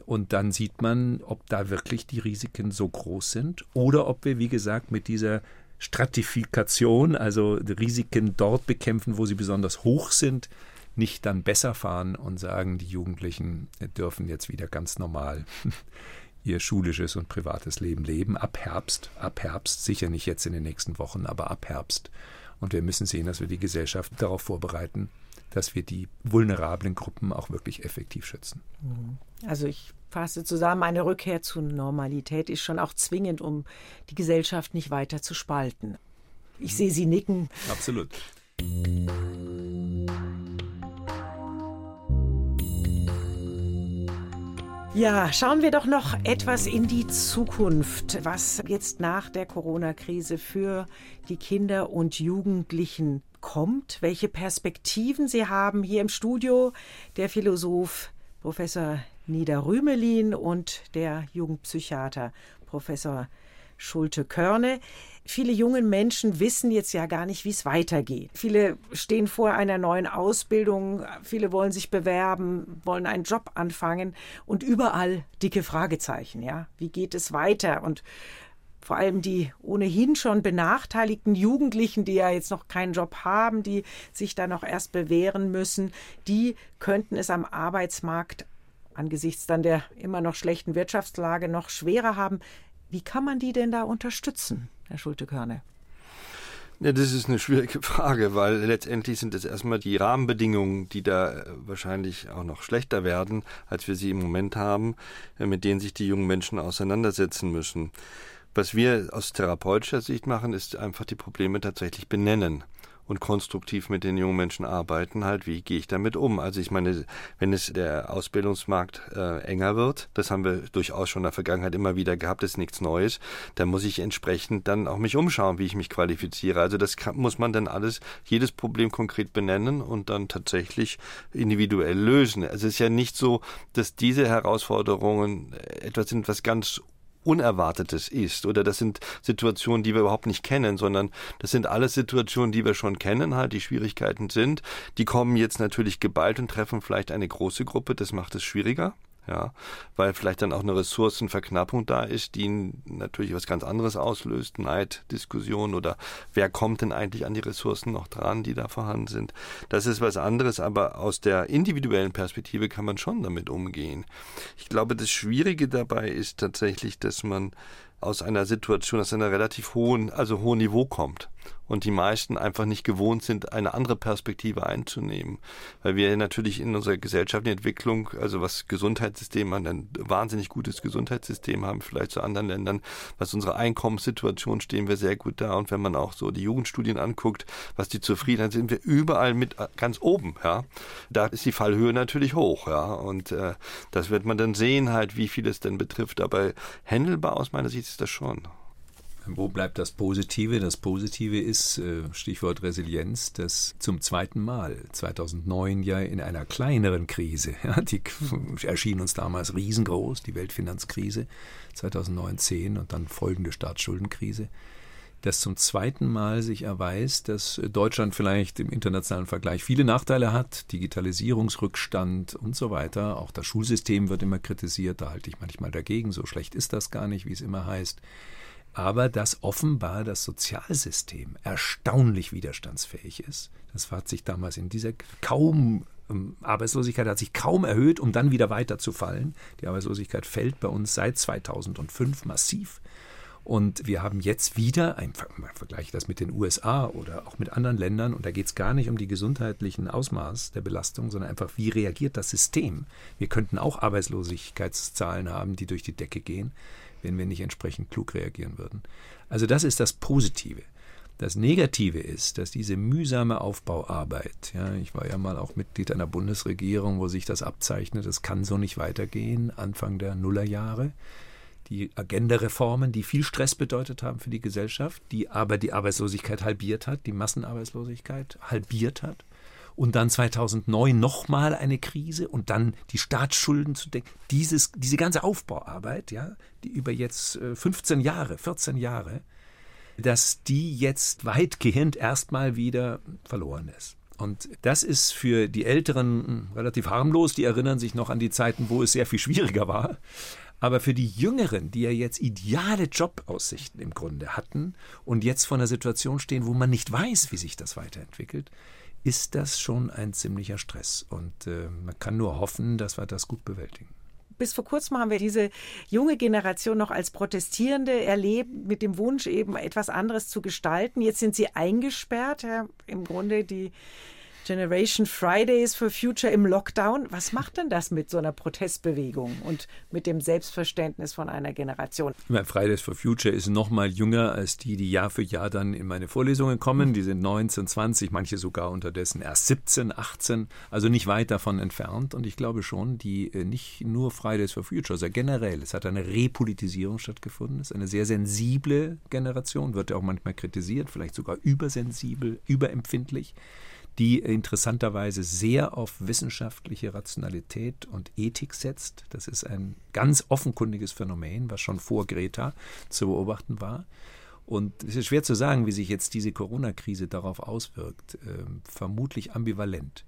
Und dann sieht man, ob da wirklich die Risiken so groß sind oder ob wir, wie gesagt, mit dieser Stratifikation, also Risiken dort bekämpfen, wo sie besonders hoch sind, nicht dann besser fahren und sagen, die Jugendlichen dürfen jetzt wieder ganz normal ihr schulisches und privates Leben leben. Ab Herbst, ab Herbst, sicher nicht jetzt in den nächsten Wochen, aber ab Herbst. Und wir müssen sehen, dass wir die Gesellschaft darauf vorbereiten, dass wir die vulnerablen Gruppen auch wirklich effektiv schützen. Mhm. Also ich fasse zusammen, eine Rückkehr zur Normalität ist schon auch zwingend, um die Gesellschaft nicht weiter zu spalten. Ich sehe Sie nicken. Absolut. Ja, schauen wir doch noch etwas in die Zukunft, was jetzt nach der Corona-Krise für die Kinder und Jugendlichen kommt, welche Perspektiven sie haben. Hier im Studio der Philosoph Professor Nida Rümelin und der Jugendpsychiater Professor Schulte-Körne. Viele junge Menschen wissen jetzt ja gar nicht, wie es weitergeht. Viele stehen vor einer neuen Ausbildung, viele wollen sich bewerben, wollen einen Job anfangen und überall dicke Fragezeichen. Ja, wie geht es weiter? Und vor allem die ohnehin schon benachteiligten Jugendlichen, die ja jetzt noch keinen Job haben, die sich da noch erst bewähren müssen, die könnten es am Arbeitsmarkt angesichts dann der immer noch schlechten Wirtschaftslage noch schwerer haben. Wie kann man die denn da unterstützen, Herr Schulte-Körne? Ja, das ist eine schwierige Frage, weil letztendlich sind es erstmal die Rahmenbedingungen, die da wahrscheinlich auch noch schlechter werden, als wir sie im Moment haben, mit denen sich die jungen Menschen auseinandersetzen müssen. Was wir aus therapeutischer Sicht machen, ist einfach die Probleme tatsächlich benennen und konstruktiv mit den jungen Menschen arbeiten, halt, wie gehe ich damit um? Also ich meine, wenn es der Ausbildungsmarkt äh, enger wird, das haben wir durchaus schon in der Vergangenheit immer wieder gehabt, ist nichts Neues, dann muss ich entsprechend dann auch mich umschauen, wie ich mich qualifiziere. Also das kann, muss man dann alles, jedes Problem konkret benennen und dann tatsächlich individuell lösen. Also es ist ja nicht so, dass diese Herausforderungen etwas sind, was ganz Unerwartetes ist oder das sind Situationen, die wir überhaupt nicht kennen, sondern das sind alles Situationen, die wir schon kennen, halt die Schwierigkeiten sind. Die kommen jetzt natürlich geballt und treffen vielleicht eine große Gruppe, das macht es schwieriger ja, weil vielleicht dann auch eine Ressourcenverknappung da ist, die natürlich was ganz anderes auslöst, Neiddiskussion oder wer kommt denn eigentlich an die Ressourcen noch dran, die da vorhanden sind. Das ist was anderes, aber aus der individuellen Perspektive kann man schon damit umgehen. Ich glaube, das Schwierige dabei ist tatsächlich, dass man aus einer Situation, aus einer relativ hohen, also hohen Niveau kommt und die meisten einfach nicht gewohnt sind, eine andere Perspektive einzunehmen. Weil wir natürlich in unserer gesellschaftlichen Entwicklung, also was Gesundheitssystem an ein wahnsinnig gutes Gesundheitssystem haben, vielleicht zu anderen Ländern, was unsere Einkommenssituation stehen wir sehr gut da. Und wenn man auch so die Jugendstudien anguckt, was die Zufriedenheit sind wir überall mit ganz oben, ja. Da ist die Fallhöhe natürlich hoch, ja. Und äh, das wird man dann sehen halt, wie viel es denn betrifft. Aber händelbar aus meiner Sicht ist das schon. Wo bleibt das Positive? Das Positive ist, äh, Stichwort Resilienz, dass zum zweiten Mal 2009 ja in einer kleineren Krise, ja, die erschien uns damals riesengroß, die Weltfinanzkrise 2009-10 und dann folgende Staatsschuldenkrise, dass zum zweiten Mal sich erweist, dass Deutschland vielleicht im internationalen Vergleich viele Nachteile hat, Digitalisierungsrückstand und so weiter. Auch das Schulsystem wird immer kritisiert, da halte ich manchmal dagegen, so schlecht ist das gar nicht, wie es immer heißt aber dass offenbar das Sozialsystem erstaunlich widerstandsfähig ist. Das hat sich damals in dieser kaum ähm, Arbeitslosigkeit hat sich kaum erhöht, um dann wieder weiter zu fallen. Die Arbeitslosigkeit fällt bei uns seit 2005 massiv. Und wir haben jetzt wieder, ein Vergleich das mit den USA oder auch mit anderen Ländern, und da geht es gar nicht um die gesundheitlichen Ausmaß der Belastung, sondern einfach, wie reagiert das System? Wir könnten auch Arbeitslosigkeitszahlen haben, die durch die Decke gehen wenn wir nicht entsprechend klug reagieren würden. Also das ist das Positive. Das Negative ist, dass diese mühsame Aufbauarbeit, ja, ich war ja mal auch Mitglied einer Bundesregierung, wo sich das abzeichnet, es kann so nicht weitergehen, Anfang der Nullerjahre, die Agenda-Reformen, die viel Stress bedeutet haben für die Gesellschaft, die aber die Arbeitslosigkeit halbiert hat, die Massenarbeitslosigkeit halbiert hat. Und dann 2009 nochmal eine Krise und dann die Staatsschulden zu decken. Dieses, diese ganze Aufbauarbeit, ja, die über jetzt 15 äh, Jahre, 14 Jahre, dass die jetzt weitgehend erstmal wieder verloren ist. Und das ist für die Älteren hm, relativ harmlos. Die erinnern sich noch an die Zeiten, wo es sehr viel schwieriger war. Aber für die Jüngeren, die ja jetzt ideale Jobaussichten im Grunde hatten und jetzt vor einer Situation stehen, wo man nicht weiß, wie sich das weiterentwickelt, ist das schon ein ziemlicher Stress. Und äh, man kann nur hoffen, dass wir das gut bewältigen bis vor kurzem haben wir diese junge Generation noch als Protestierende erlebt, mit dem Wunsch eben etwas anderes zu gestalten. Jetzt sind sie eingesperrt. Ja, Im Grunde die Generation Fridays for Future im Lockdown. Was macht denn das mit so einer Protestbewegung und mit dem Selbstverständnis von einer Generation? Fridays for Future ist noch mal jünger als die, die Jahr für Jahr dann in meine Vorlesungen kommen. Die sind 19, 20, manche sogar unterdessen erst 17, 18, also nicht weit davon entfernt. Und ich glaube schon, die äh, nicht nur Fridays for Future, sondern generell, es hat eine Repolitisierung stattgefunden. Es ist eine sehr sensible Generation, wird ja auch manchmal kritisiert, vielleicht sogar übersensibel, überempfindlich die interessanterweise sehr auf wissenschaftliche Rationalität und Ethik setzt. Das ist ein ganz offenkundiges Phänomen, was schon vor Greta zu beobachten war. Und es ist schwer zu sagen, wie sich jetzt diese Corona-Krise darauf auswirkt. Ähm, vermutlich ambivalent.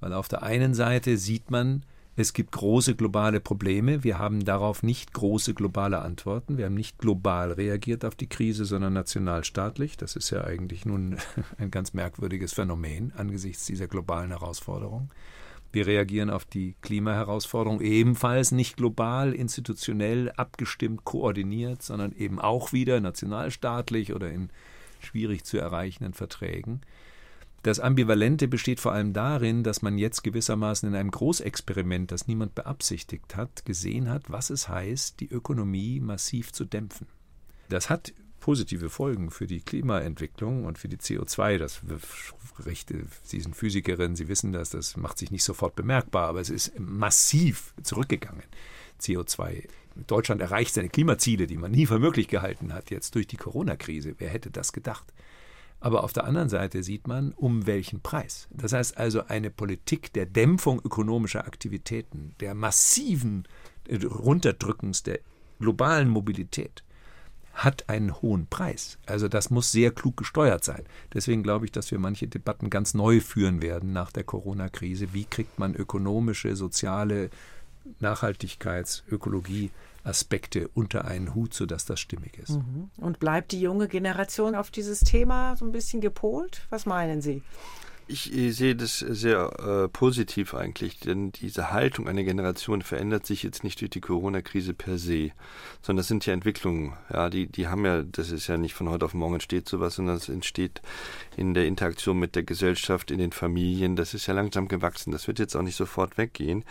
Weil auf der einen Seite sieht man, es gibt große globale Probleme. Wir haben darauf nicht große globale Antworten. Wir haben nicht global reagiert auf die Krise, sondern nationalstaatlich. Das ist ja eigentlich nun ein ganz merkwürdiges Phänomen angesichts dieser globalen Herausforderung. Wir reagieren auf die Klimaherausforderung ebenfalls nicht global, institutionell abgestimmt, koordiniert, sondern eben auch wieder nationalstaatlich oder in schwierig zu erreichenden Verträgen. Das Ambivalente besteht vor allem darin, dass man jetzt gewissermaßen in einem Großexperiment, das niemand beabsichtigt hat, gesehen hat, was es heißt, die Ökonomie massiv zu dämpfen. Das hat positive Folgen für die Klimaentwicklung und für die CO2. Das Rechte, Sie sind Physikerin, Sie wissen das, das macht sich nicht sofort bemerkbar, aber es ist massiv zurückgegangen. CO2. Deutschland erreicht seine Klimaziele, die man nie für möglich gehalten hat, jetzt durch die Corona-Krise. Wer hätte das gedacht? Aber auf der anderen Seite sieht man, um welchen Preis. Das heißt also eine Politik der Dämpfung ökonomischer Aktivitäten, der massiven Runterdrückens der globalen Mobilität hat einen hohen Preis. Also das muss sehr klug gesteuert sein. Deswegen glaube ich, dass wir manche Debatten ganz neu führen werden nach der Corona-Krise. Wie kriegt man ökonomische, soziale Nachhaltigkeits-, Ökologie Aspekte unter einen Hut, sodass das stimmig ist. Mhm. Und bleibt die junge Generation auf dieses Thema so ein bisschen gepolt? Was meinen Sie? Ich sehe das sehr äh, positiv eigentlich, denn diese Haltung einer Generation verändert sich jetzt nicht durch die Corona-Krise per se, sondern das sind ja Entwicklungen. Ja, die, die haben ja, das ist ja nicht von heute auf morgen entsteht sowas, sondern es entsteht in der Interaktion mit der Gesellschaft, in den Familien. Das ist ja langsam gewachsen. Das wird jetzt auch nicht sofort weggehen.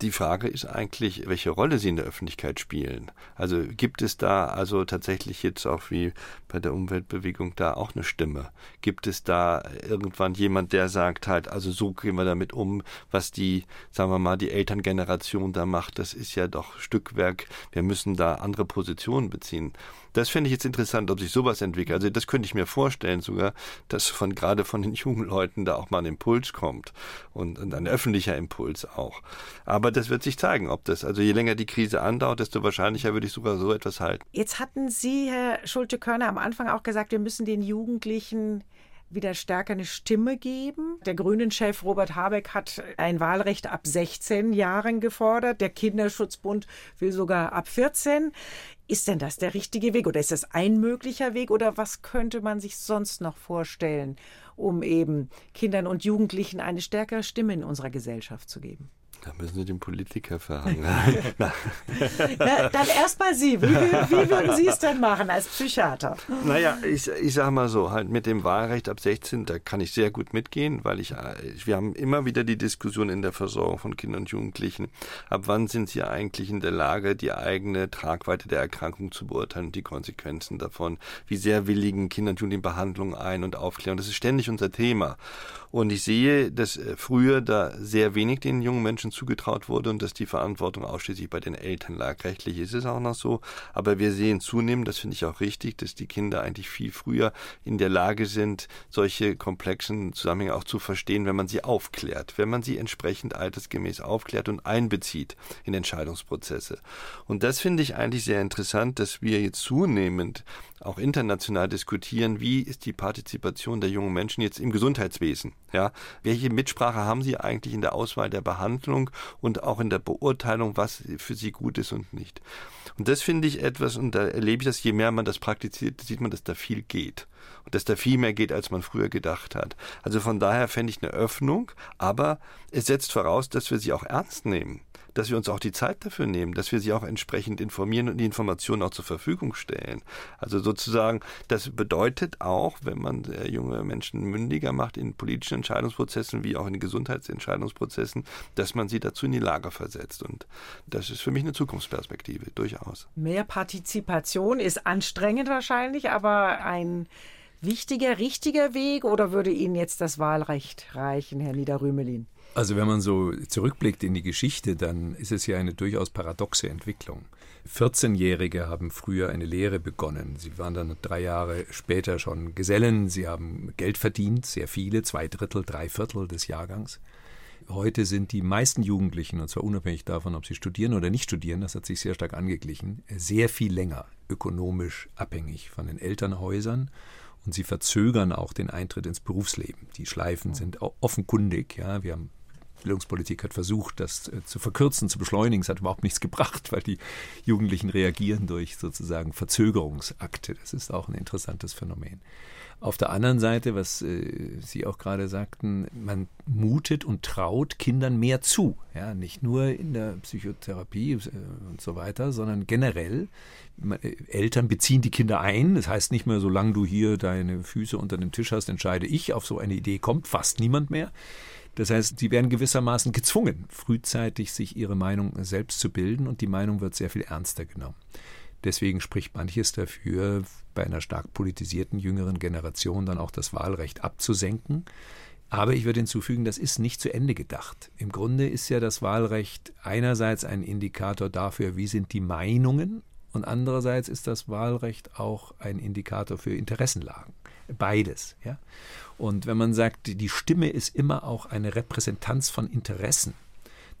Die Frage ist eigentlich, welche Rolle sie in der Öffentlichkeit spielen. Also gibt es da also tatsächlich jetzt auch wie bei der Umweltbewegung da auch eine Stimme? Gibt es da irgendwann jemand, der sagt halt, also so gehen wir damit um, was die, sagen wir mal, die Elterngeneration da macht, das ist ja doch Stückwerk. Wir müssen da andere Positionen beziehen. Das fände ich jetzt interessant, ob sich sowas entwickelt. Also das könnte ich mir vorstellen sogar, dass von gerade von den jungen Leuten da auch mal ein Impuls kommt und, und ein öffentlicher Impuls auch. Aber das wird sich zeigen, ob das, also je länger die Krise andauert, desto wahrscheinlicher würde ich sogar so etwas halten. Jetzt hatten Sie, Herr Schulte-Körner, am Anfang auch gesagt, wir müssen den Jugendlichen wieder stärker eine Stimme geben. Der Grünen-Chef Robert Habeck hat ein Wahlrecht ab 16 Jahren gefordert. Der Kinderschutzbund will sogar ab 14. Ist denn das der richtige Weg oder ist das ein möglicher Weg oder was könnte man sich sonst noch vorstellen, um eben Kindern und Jugendlichen eine stärkere Stimme in unserer Gesellschaft zu geben? Da müssen Sie den Politiker fragen. Na, dann erstmal Sie. Wie, wie, würden Sie es denn machen als Psychiater? Naja, ich, ich sage mal so, halt mit dem Wahlrecht ab 16, da kann ich sehr gut mitgehen, weil ich, wir haben immer wieder die Diskussion in der Versorgung von Kindern und Jugendlichen, ab wann sind sie eigentlich in der Lage, die eigene Tragweite der Erkrankung zu beurteilen und die Konsequenzen davon. Wie sehr willigen Kinder und Jugendlichen Behandlung ein und Aufklärung. Das ist ständig unser Thema. Und ich sehe, dass äh, früher da sehr wenig den jungen Menschen zugetraut wurde und dass die Verantwortung ausschließlich bei den Eltern lag. Rechtlich ist es auch noch so. Aber wir sehen zunehmend, das finde ich auch richtig, dass die Kinder eigentlich viel früher in der Lage sind, solche komplexen Zusammenhänge auch zu verstehen, wenn man sie aufklärt, wenn man sie entsprechend altersgemäß aufklärt und einbezieht in Entscheidungsprozesse. Und das finde ich eigentlich sehr interessant, dass wir jetzt zunehmend auch international diskutieren, wie ist die Partizipation der jungen Menschen jetzt im Gesundheitswesen? Ja, welche Mitsprache haben sie eigentlich in der Auswahl der Behandlung und auch in der Beurteilung, was für sie gut ist und nicht? Und das finde ich etwas, und da erlebe ich das, je mehr man das praktiziert, sieht man, dass da viel geht. Und dass da viel mehr geht, als man früher gedacht hat. Also von daher fände ich eine Öffnung, aber es setzt voraus, dass wir sie auch ernst nehmen dass wir uns auch die Zeit dafür nehmen, dass wir sie auch entsprechend informieren und die Informationen auch zur Verfügung stellen. Also sozusagen, das bedeutet auch, wenn man junge Menschen mündiger macht in politischen Entscheidungsprozessen wie auch in Gesundheitsentscheidungsprozessen, dass man sie dazu in die Lage versetzt. Und das ist für mich eine Zukunftsperspektive, durchaus. Mehr Partizipation ist anstrengend wahrscheinlich, aber ein wichtiger, richtiger Weg oder würde Ihnen jetzt das Wahlrecht reichen, Herr Niederrümelin? Also wenn man so zurückblickt in die Geschichte, dann ist es ja eine durchaus paradoxe Entwicklung. 14-Jährige haben früher eine Lehre begonnen. Sie waren dann drei Jahre später schon Gesellen. Sie haben Geld verdient, sehr viele, zwei Drittel, drei Viertel des Jahrgangs. Heute sind die meisten Jugendlichen, und zwar unabhängig davon, ob sie studieren oder nicht studieren, das hat sich sehr stark angeglichen, sehr viel länger ökonomisch abhängig von den Elternhäusern und sie verzögern auch den Eintritt ins Berufsleben. Die Schleifen sind offenkundig. Ja, wir haben Bildungspolitik hat versucht, das äh, zu verkürzen, zu beschleunigen. Es hat überhaupt nichts gebracht, weil die Jugendlichen reagieren durch sozusagen Verzögerungsakte. Das ist auch ein interessantes Phänomen. Auf der anderen Seite, was äh, Sie auch gerade sagten, man mutet und traut Kindern mehr zu. Ja, nicht nur in der Psychotherapie äh, und so weiter, sondern generell. Äh, Eltern beziehen die Kinder ein. Das heißt nicht mehr, solange du hier deine Füße unter dem Tisch hast, entscheide ich. Auf so eine Idee kommt fast niemand mehr. Das heißt, sie werden gewissermaßen gezwungen, frühzeitig sich ihre Meinung selbst zu bilden und die Meinung wird sehr viel ernster genommen. Deswegen spricht manches dafür, bei einer stark politisierten jüngeren Generation dann auch das Wahlrecht abzusenken. Aber ich würde hinzufügen, das ist nicht zu Ende gedacht. Im Grunde ist ja das Wahlrecht einerseits ein Indikator dafür, wie sind die Meinungen, und andererseits ist das Wahlrecht auch ein Indikator für Interessenlagen. Beides. Ja? Und wenn man sagt, die Stimme ist immer auch eine Repräsentanz von Interessen,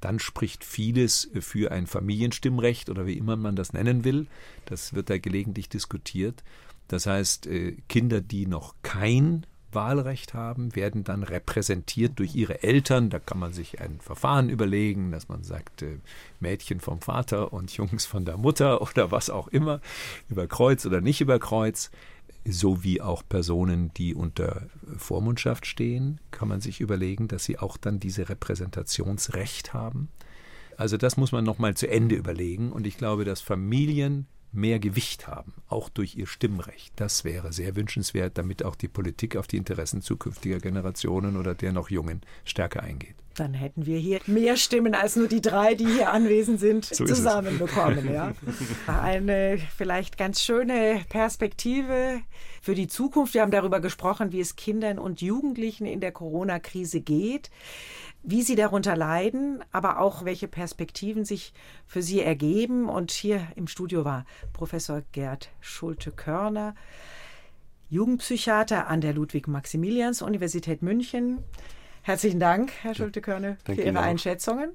dann spricht vieles für ein Familienstimmrecht oder wie immer man das nennen will. Das wird da gelegentlich diskutiert. Das heißt, äh, Kinder, die noch kein Wahlrecht haben, werden dann repräsentiert durch ihre Eltern. Da kann man sich ein Verfahren überlegen, dass man sagt, äh, Mädchen vom Vater und Jungs von der Mutter oder was auch immer, über Kreuz oder nicht über Kreuz sowie auch Personen, die unter Vormundschaft stehen, kann man sich überlegen, dass sie auch dann diese Repräsentationsrecht haben. Also das muss man nochmal zu Ende überlegen und ich glaube, dass Familien mehr Gewicht haben, auch durch ihr Stimmrecht. Das wäre sehr wünschenswert, damit auch die Politik auf die Interessen zukünftiger Generationen oder der noch Jungen stärker eingeht. Dann hätten wir hier mehr Stimmen als nur die drei, die hier anwesend sind, so zusammenbekommen. Ja. Eine vielleicht ganz schöne Perspektive für die Zukunft. Wir haben darüber gesprochen, wie es Kindern und Jugendlichen in der Corona-Krise geht wie sie darunter leiden, aber auch welche Perspektiven sich für sie ergeben. Und hier im Studio war Professor Gerd Schulte-Körner, Jugendpsychiater an der Ludwig-Maximilians-Universität München. Herzlichen Dank, Herr Schulte-Körner, für Ihre Einschätzungen.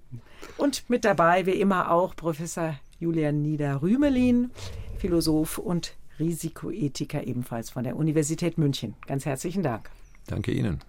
Und mit dabei, wie immer, auch Professor Julian Nieder-Rümelin, Philosoph und Risikoethiker ebenfalls von der Universität München. Ganz herzlichen Dank. Danke Ihnen.